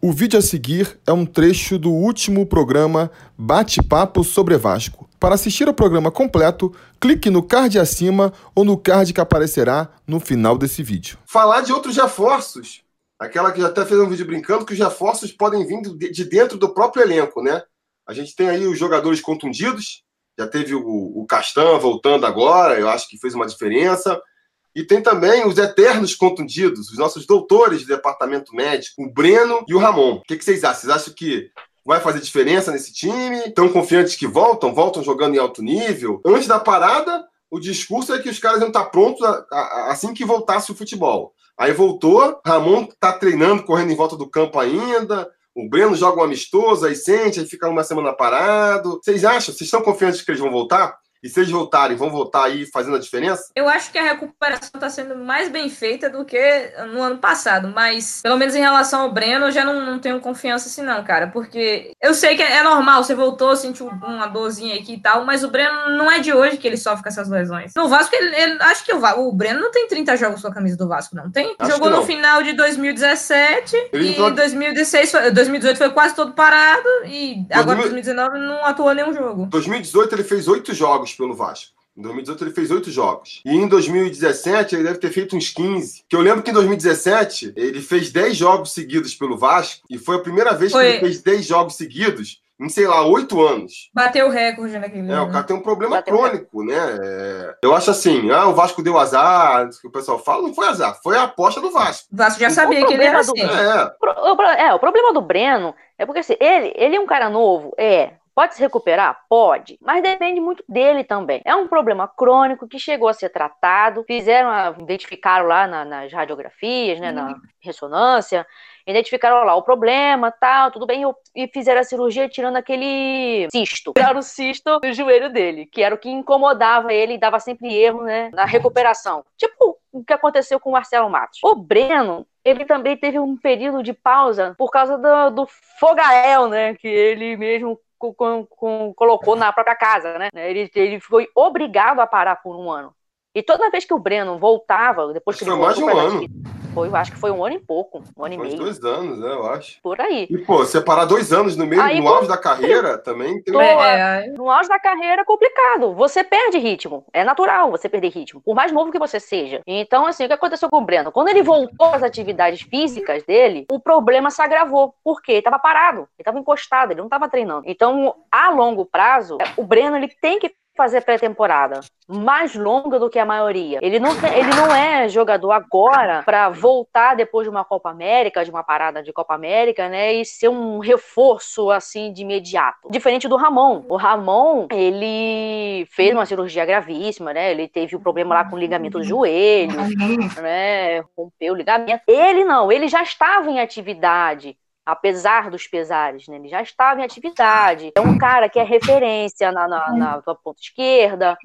O vídeo a seguir é um trecho do último programa Bate-Papo sobre Vasco. Para assistir ao programa completo, clique no card acima ou no card que aparecerá no final desse vídeo. Falar de outros reforços. Aquela que já até fez um vídeo brincando que os reforços podem vir de dentro do próprio elenco, né? A gente tem aí os jogadores contundidos, já teve o, o Castan voltando agora, eu acho que fez uma diferença. E tem também os eternos contundidos, os nossos doutores do departamento médico, o Breno e o Ramon. O que, que vocês acham? Vocês acham que vai fazer diferença nesse time? Estão confiantes que voltam? Voltam jogando em alto nível? Antes da parada, o discurso é que os caras iam estar prontos assim que voltasse o futebol. Aí voltou, Ramon está treinando, correndo em volta do campo ainda. O Breno joga um amistoso, aí sente, aí fica uma semana parado. Vocês acham? Vocês estão confiantes que eles vão voltar? E se eles voltarem, vão voltar aí fazendo a diferença? Eu acho que a recuperação está sendo mais bem feita do que no ano passado, mas pelo menos em relação ao Breno, eu já não, não tenho confiança assim, não, cara. Porque eu sei que é normal, você voltou, sentiu uma dorzinha aqui e tal, mas o Breno não é de hoje que ele sofre com essas lesões. No Vasco, ele, ele acho que o, o Breno não tem 30 jogos com a camisa do Vasco, não tem? Acho Jogou não. no final de 2017 ele e entrou... 2016, 2018 foi quase todo parado e 2000... agora 2019 não atuou nenhum jogo. 2018 ele fez oito jogos jogos pelo Vasco. Em 2018 ele fez oito jogos. E em 2017 ele deve ter feito uns 15. Que eu lembro que em 2017 ele fez 10 jogos seguidos pelo Vasco. E foi a primeira vez foi. que ele fez 10 jogos seguidos em, sei lá, oito anos. Bateu o recorde naquele É, o cara tem um problema Bateu crônico, né? É... Eu acho assim, ah, o Vasco deu azar, que o pessoal fala, não foi azar, foi a aposta do Vasco. O Vasco já sabia que ele era assim. É. O, é, o problema do Breno é porque assim, ele, ele é um cara novo, é, Pode se recuperar? Pode, mas depende muito dele também. É um problema crônico que chegou a ser tratado, fizeram, a, identificaram lá na, nas radiografias, né, na ressonância, identificaram lá o problema, tal, tudo bem, e fizeram a cirurgia tirando aquele cisto. Tiraram o cisto do joelho dele, que era o que incomodava ele e dava sempre erro, né, na recuperação. Tipo o que aconteceu com o Marcelo Matos. O Breno, ele também teve um período de pausa por causa do, do Fogael, né, que ele mesmo com, com, colocou na própria casa, né? Ele, ele foi obrigado a parar por um ano. E toda vez que o Breno voltava, depois que ele foi mais de um ano. Foi, eu acho que foi um ano e pouco, um ano foi e meio. dois anos, né, eu acho. Por aí. E, pô, separar dois anos no meio, Aí, no auge da carreira, também tem... É, no auge da carreira é complicado. Você perde ritmo. É natural você perder ritmo, por mais novo que você seja. Então, assim, o que aconteceu com o Breno? Quando ele voltou às atividades físicas dele, o problema se agravou. Por quê? Ele estava parado, ele estava encostado, ele não estava treinando. Então, a longo prazo, o Breno ele tem que fazer pré-temporada mais longa do que a maioria. Ele não, tem, ele não é jogador agora para voltar depois de uma Copa América, de uma parada de Copa América, né, e ser um reforço assim de imediato. Diferente do Ramon. O Ramon, ele fez uma cirurgia gravíssima, né? Ele teve um problema lá com o ligamento do joelho, né? Rompeu o ligamento. Ele não, ele já estava em atividade apesar dos pesares, né? Ele já estava em atividade. É um cara que é referência na, na, na ponta esquerda,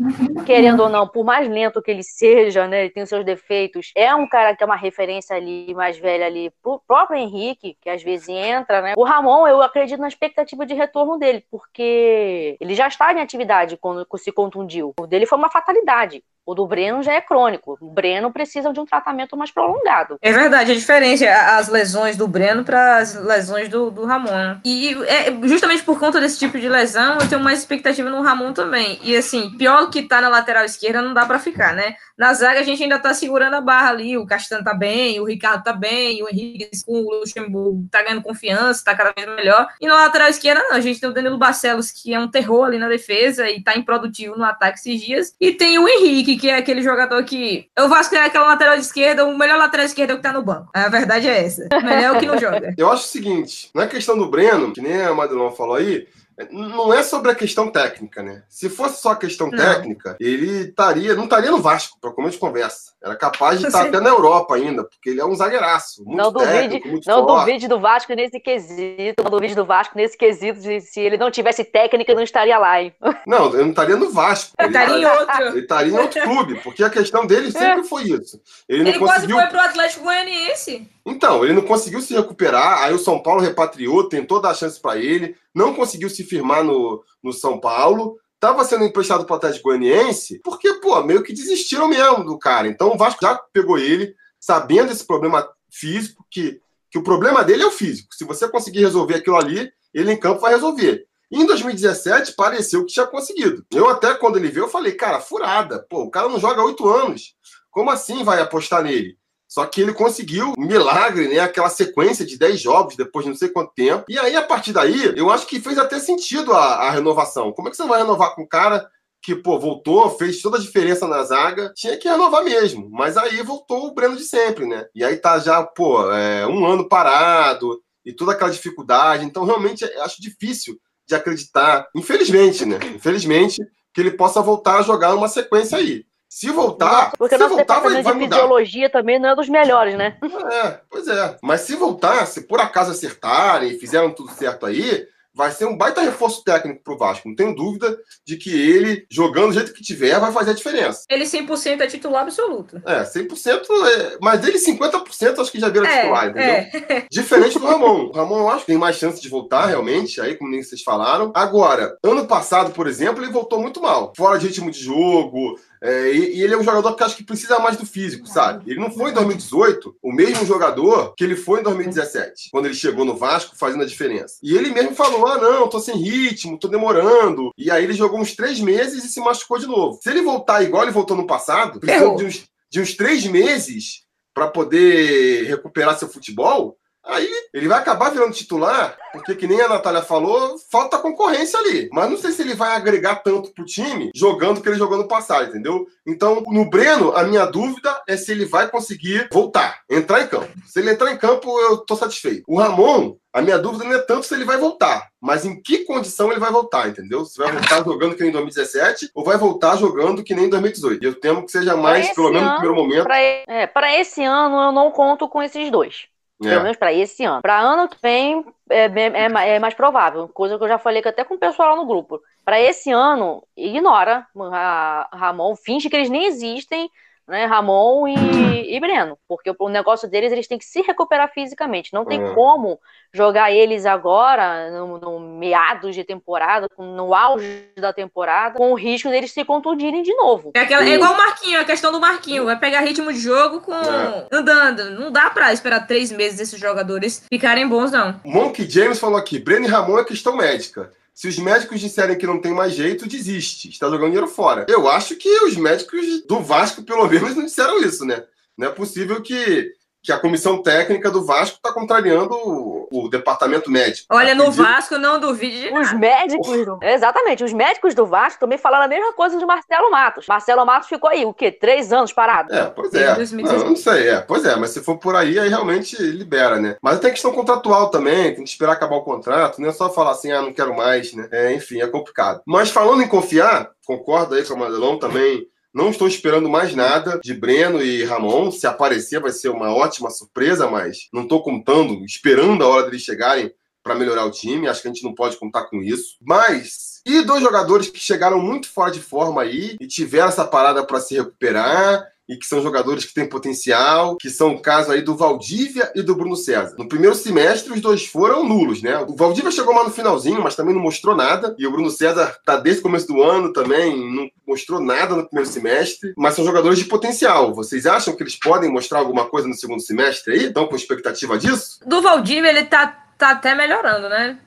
querendo ou não, por mais lento que ele seja, né? Ele tem seus defeitos. É um cara que é uma referência ali, mais velha ali, pro próprio Henrique, que às vezes entra, né? O Ramon, eu acredito na expectativa de retorno dele, porque ele já estava em atividade quando se contundiu. O dele foi uma fatalidade. O do Breno já é crônico. O Breno precisa de um tratamento mais prolongado. É verdade, é diferente as lesões do Breno para as lesões do, do Ramon. E é, justamente por conta desse tipo de lesão, eu tenho mais expectativa no Ramon também. E assim, pior que tá na lateral esquerda, não dá para ficar, né? Na zaga a gente ainda tá segurando a barra ali. O Castanho tá bem, o Ricardo tá bem, o Henrique com o Luxemburgo tá ganhando confiança, tá cada vez melhor. E na lateral esquerda, não. A gente tem o Danilo Barcelos, que é um terror ali na defesa e tá improdutivo no ataque esses dias. E tem o Henrique que é aquele jogador que. Eu Vasco é aquela lateral esquerda, o melhor lateral esquerda é o que tá no banco. A verdade é essa. O melhor é o que não joga. Eu acho o seguinte: na questão do Breno, que nem a Madelon falou aí, não é sobre a questão técnica, né? Se fosse só a questão não. técnica, ele estaria, não estaria no Vasco, para começo de conversa. Era capaz de estar até na Europa ainda, porque ele é um zagueiraço. Muito não técnico, duvide, não duvide do Vasco nesse quesito. Não duvide do Vasco nesse quesito de se ele não tivesse técnica, não estaria lá, hein? Não, ele não estaria no Vasco. Ele estaria em outro. Ele estaria em outro clube, porque a questão dele sempre foi isso. Ele, ele não conseguiu... quase foi pro Atlético Goianiense. Então, ele não conseguiu se recuperar, aí o São Paulo repatriou, tentou dar chance para ele, não conseguiu se firmar no, no São Paulo, estava sendo emprestado para o Atlético Goianiense, porque, pô, meio que desistiram mesmo do cara. Então o Vasco já pegou ele, sabendo esse problema físico, que que o problema dele é o físico. Se você conseguir resolver aquilo ali, ele em campo vai resolver. E em 2017, pareceu que tinha conseguido. Eu até, quando ele veio, eu falei, cara, furada. Pô, o cara não joga há oito anos. Como assim vai apostar nele? Só que ele conseguiu um milagre, né? Aquela sequência de 10 jogos depois de não sei quanto tempo. E aí, a partir daí, eu acho que fez até sentido a, a renovação. Como é que você vai renovar com um cara que, pô, voltou, fez toda a diferença na zaga, tinha que renovar mesmo. Mas aí voltou o Breno de sempre, né? E aí tá já, pô, é, um ano parado e toda aquela dificuldade. Então, realmente, acho difícil de acreditar, infelizmente, né? Infelizmente, que ele possa voltar a jogar uma sequência aí. Se voltar, porque se nosso voltar, vai, departamento vai de mudar. fisiologia também não é dos melhores, né? É, pois é. Mas se voltar, se por acaso acertarem e fizeram tudo certo aí, vai ser um baita reforço técnico pro Vasco. Não tenho dúvida de que ele, jogando do jeito que tiver, vai fazer a diferença. Ele 100% é titular absoluto. É, 100%, é, mas dele 50% acho que já vira titular, entendeu? é. Diferente do Ramon. O Ramon, eu acho que tem mais chance de voltar, realmente, aí, como nem vocês falaram. Agora, ano passado, por exemplo, ele voltou muito mal. Fora de ritmo de jogo. É, e, e ele é um jogador que acho que precisa mais do físico, sabe? Ele não foi em 2018 o mesmo jogador que ele foi em 2017, quando ele chegou no Vasco fazendo a diferença. E ele mesmo falou: ah, não, tô sem ritmo, tô demorando. E aí ele jogou uns três meses e se machucou de novo. Se ele voltar igual ele voltou no passado, precisando de uns, de uns três meses para poder recuperar seu futebol, aí ele vai acabar virando titular, porque que nem a Natália falou, falta concorrência ali. Mas não sei se ele vai agregar tanto pro time jogando o que ele jogou no passado, entendeu? Então, no Breno, a minha dúvida é se ele vai conseguir voltar, entrar em campo. Se ele entrar em campo, eu tô satisfeito. O Ramon, a minha dúvida não é tanto se ele vai voltar, mas em que condição ele vai voltar, entendeu? Se vai voltar jogando que nem em 2017 ou vai voltar jogando que nem em 2018. E eu temo que seja mais, pelo menos no ano, primeiro momento. Pra, e- é, pra esse ano eu não conto com esses dois. Pelo É. menos pra esse ano. Pra ano que vem é, é é mais provável. Coisa que eu já falei que até com o pessoal no grupo. Pra esse ano, ignora Ra- Ramon, finge que eles nem existem, né? Ramon e, e Breno. Porque o, o negócio deles, eles têm que se recuperar fisicamente. Não tem É. como jogar eles agora, no, no meados de temporada, no auge da temporada, com o risco deles se contundirem de novo. É, aquela, é igual o Marquinho, a questão do Marquinho. Vai pegar ritmo de jogo com É. andando. Não dá pra esperar três meses esses jogadores ficarem bons, não. Monkey James falou aqui: Breno e Ramon é questão médica. Se os médicos disserem que não tem mais jeito, desiste. Está jogando dinheiro fora. Eu acho que os médicos do Vasco, pelo menos, não disseram isso, né? Não é possível que, que a comissão técnica do Vasco está contrariando o, o departamento médico. Olha, no Vasco, não duvide de Os médicos do... Exatamente, os médicos do Vasco também falaram a mesma coisa de Marcelo Matos. Marcelo Matos ficou aí, o quê? Três anos parado? É, pois é. 2016. Não, não sei, é. Pois é, mas se for por aí, aí realmente libera, né? Mas tem questão contratual também, tem que esperar acabar o contrato, não é só falar assim, ah, não quero mais, né? É, enfim, é complicado. Mas falando em confiar, concordo aí com o Madelão também. Não estou esperando mais nada de Breno e Ramon. Se aparecer, vai ser uma ótima surpresa, mas não estou contando, esperando a hora deles chegarem para melhorar o time. Acho que a gente não pode contar com isso. Mas e dois jogadores que chegaram muito fora de forma aí e tiveram essa parada para se recuperar e que são jogadores que têm potencial, que são o caso aí do Valdívia e do Bruno César. No primeiro semestre, os dois foram nulos, né? O Valdívia chegou mais no finalzinho, mas também não mostrou nada. E o Bruno César tá desde o começo do ano também, não mostrou nada no primeiro semestre, mas são jogadores de potencial. Vocês acham que eles podem mostrar alguma coisa no segundo semestre aí? Estão com expectativa disso? Do Valdívia, ele tá, tá até melhorando, né?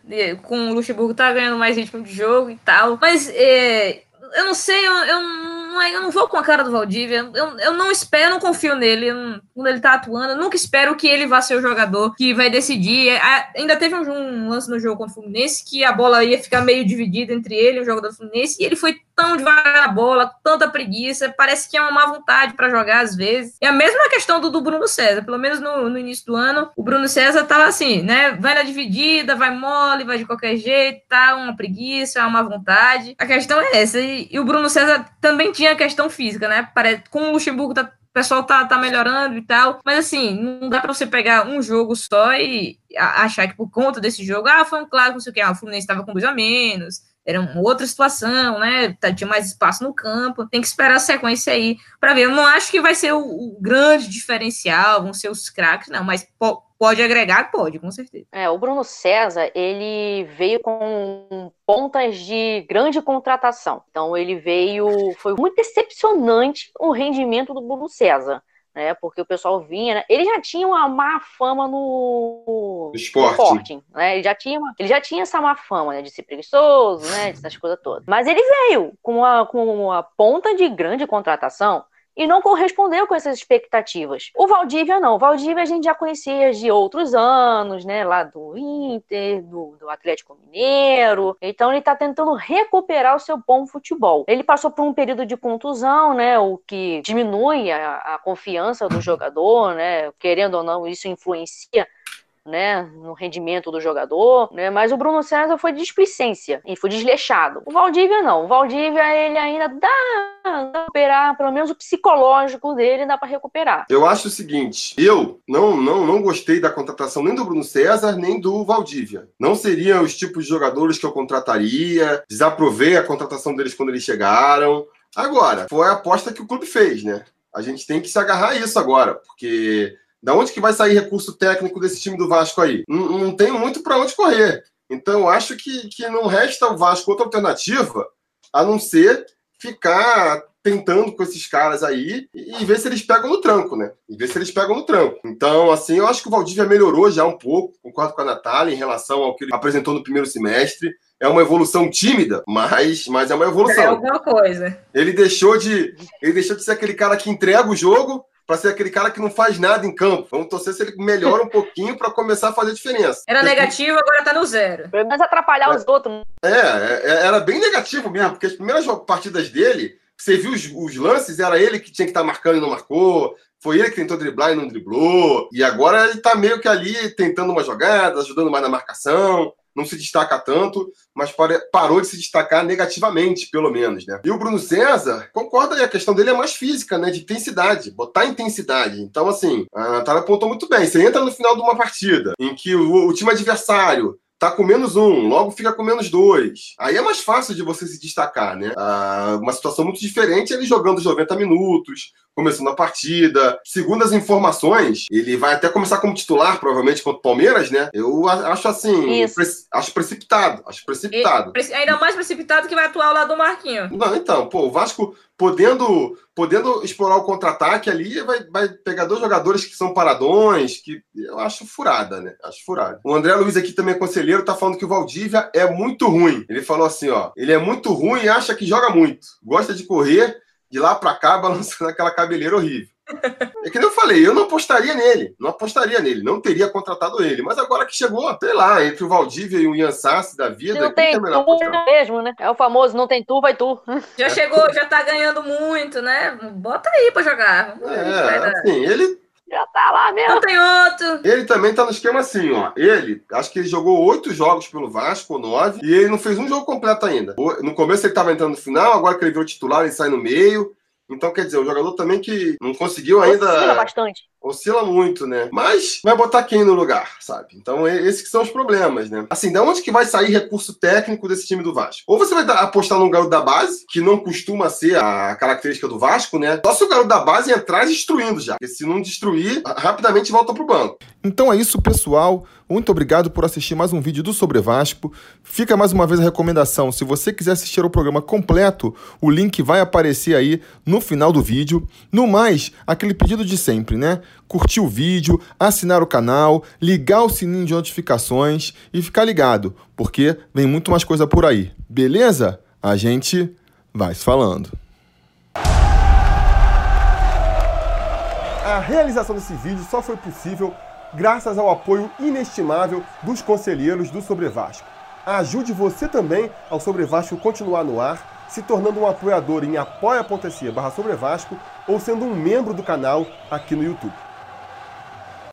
Com o Luxemburgo tá ganhando mais ritmo de jogo e tal. Mas é, eu não sei, eu, eu, não, eu não vou com a cara do Valdívia. Eu, eu não espero, não confio nele. não- quando ele tá atuando, eu nunca espero que ele vá ser o jogador que vai decidir. É, ainda teve um, um lance no jogo contra o Fluminense que a bola ia ficar meio dividida entre ele e o jogador do Fluminense. E ele foi tão devagar na bola, tanta preguiça. Parece que é uma má vontade pra jogar às vezes. É a mesma questão do, do Bruno César. Pelo menos no, no início do ano, o Bruno César tava assim, né? Vai na dividida, vai mole, vai de qualquer jeito, tá uma preguiça, uma má vontade. A questão é essa. E, e o Bruno César também tinha a questão física, né? Parece, com o Luxemburgo tá o pessoal tá, tá melhorando e tal. Mas assim, não dá pra você pegar um jogo só e a- achar que por conta desse jogo, ah, foi um clássico, não sei o que, ah, o Fluminense tava com dois a menos. Era uma outra situação, né? Tá- Tinha mais espaço no campo. Tem que esperar a sequência aí pra ver. Eu não acho que vai ser o, o grande diferencial, vão ser os craques, não, mas po- pode agregar, pode, com certeza. É, o Bruno César, ele veio com pontas de grande contratação. Então ele veio, foi muito decepcionante o rendimento do Bruno César. Né? Porque o pessoal vinha, né? Ele já tinha uma má fama no, esporte. no né? Ele já tinha, uma... ele já tinha essa má fama, né? De ser preguiçoso, né? Dessas coisas todas. Mas ele veio com uma, com uma ponta de grande contratação e não correspondeu com essas expectativas. O Valdívia não. O Valdívia a gente já conhecia de outros anos, né? Lá do Inter, do, do Atlético Mineiro. Então ele está tentando recuperar o seu bom futebol. Ele passou por um período de contusão, né? O que diminui a, a confiança do jogador, né? Querendo ou não, isso influencia né, no rendimento do jogador, né, mas o Bruno César foi de displicência e foi desleixado. O Valdívia não, o Valdívia ele ainda dá, dá recuperar, pelo menos o psicológico dele dá para recuperar. Eu acho o seguinte, eu não, não, não gostei da contratação nem do Bruno César, nem do Valdívia. Não seriam os tipos de jogadores que eu contrataria, desaprovei a contratação deles quando eles chegaram. Agora, foi a aposta que o clube fez, né? A gente tem que se agarrar a isso agora, porque da onde que vai sair recurso técnico desse time do Vasco aí? Não, não tem muito para onde correr. Então, eu acho que, que não resta o Vasco outra alternativa a não ser ficar tentando com esses caras aí e ver se eles pegam no tranco, né? E ver se eles pegam no tranco. Então, assim, eu acho que o Valdívia melhorou já um pouco, concordo com a Natália, em relação ao que ele apresentou no primeiro semestre. É uma evolução tímida, mas, mas é uma evolução. É alguma coisa. Ele deixou de ele deixou de ser aquele cara que entrega o jogo para ser aquele cara que não faz nada em campo. Vamos torcer se ele melhora um pouquinho para começar a fazer diferença. Era porque, negativo, agora tá no zero. Pelo menos atrapalhar é, os outros. É, é, era bem negativo mesmo, porque as primeiras partidas dele, você viu os, os lances, era ele que tinha que estar tá marcando e não marcou. Foi ele que tentou driblar e não driblou. E agora ele tá meio que ali tentando uma jogada, ajudando mais na marcação não se destaca tanto, mas parou de se destacar negativamente, pelo menos, né? E o Bruno César, concorda aí, a questão dele é mais física, né? De intensidade, botar intensidade. Então, assim, a Natália apontou muito bem. Você entra no final de uma partida em que o, o time adversário tá com menos um, logo fica com menos dois. Aí é mais fácil de você se destacar, né? Ah, uma situação muito diferente ele jogando os 90 minutos, começando a partida. Segundo as informações, ele vai até começar como titular, provavelmente, contra o Palmeiras, né? Eu acho assim, pre acho precipitado, acho precipitado. E, ainda mais precipitado que vai atuar ao lado do Marquinho. Não, então, pô, o Vasco podendo podendo explorar o contra-ataque ali, vai, vai pegar dois jogadores que são paradões, que eu acho furada, né? Acho furada. O André Luiz aqui também é conselheiro, tá falando que o Valdívia é muito ruim. Ele falou assim, ó, ele é muito ruim e acha que joga muito. Gosta de correr de lá para cá, balançando aquela cabeleira horrível. É que nem eu falei, eu não apostaria nele, não apostaria nele, não teria contratado ele. Mas agora que chegou, sei lá, entre o Valdívia e o Ian Sassi da vida. Não tem é tu mesmo, né? É o famoso, não tem tu, vai tu. Já chegou, já tá ganhando muito, né? Bota aí pra jogar. É, assim, ele já tá lá mesmo. Não tem outro. Ele também tá no esquema assim, ó. Ele, acho que ele jogou oito jogos pelo Vasco, ou nove, e ele não fez um jogo completo ainda. No começo ele tava entrando no final, agora que ele virou titular, ele sai no meio. Então, quer dizer, o jogador também que não conseguiu ainda. Oscila bastante. Oscila muito, né? Mas vai botar quem no lugar, sabe? Então, esses que são os problemas, né? Assim, da onde que vai sair recurso técnico desse time do Vasco? Ou você vai apostar num garoto da base, que não costuma ser a característica do Vasco, né? Só se o garoto da base entrar destruindo já. Porque se não destruir, rapidamente volta pro banco. Então é isso, pessoal. Muito obrigado por assistir mais um vídeo do Sobre Vasco. Fica mais uma vez a recomendação. Se você quiser assistir o programa completo, o link vai aparecer aí no final do vídeo. No mais, aquele pedido de sempre, né? Curtir o vídeo, assinar o canal, ligar o sininho de notificações e ficar ligado, porque vem muito mais coisa por aí. Beleza? A gente vai se falando. A realização desse vídeo só foi possível graças ao apoio inestimável dos conselheiros do Sobre Vasco. Ajude você também ao Sobre Vasco continuar no ar, se tornando um apoiador em apoia.se barra ou sendo um membro do canal aqui no YouTube.